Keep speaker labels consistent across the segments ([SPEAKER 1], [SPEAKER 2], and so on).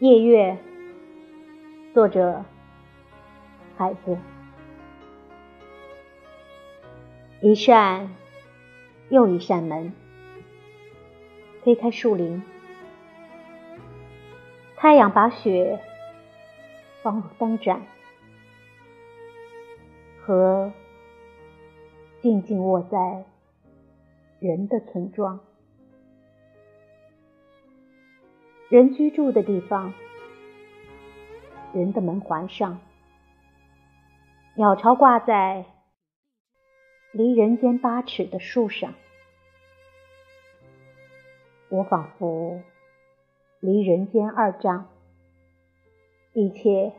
[SPEAKER 1] 夜月，作者：孩子。一扇又一扇门，推开树林，太阳把雪放入灯盏，和静静卧在人的村庄。人居住的地方，人的门环上，鸟巢挂在离人间八尺的树上。我仿佛离人间二丈，一切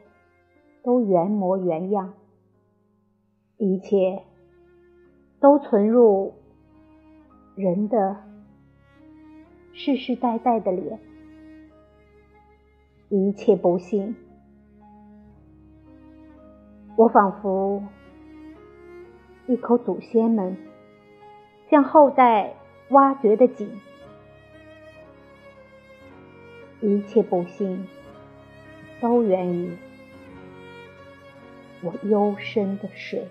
[SPEAKER 1] 都原模原样，一切都存入人的世世代代的脸。一切不幸，我仿佛一口祖先们向后代挖掘的井。一切不幸都源于我幽深的水。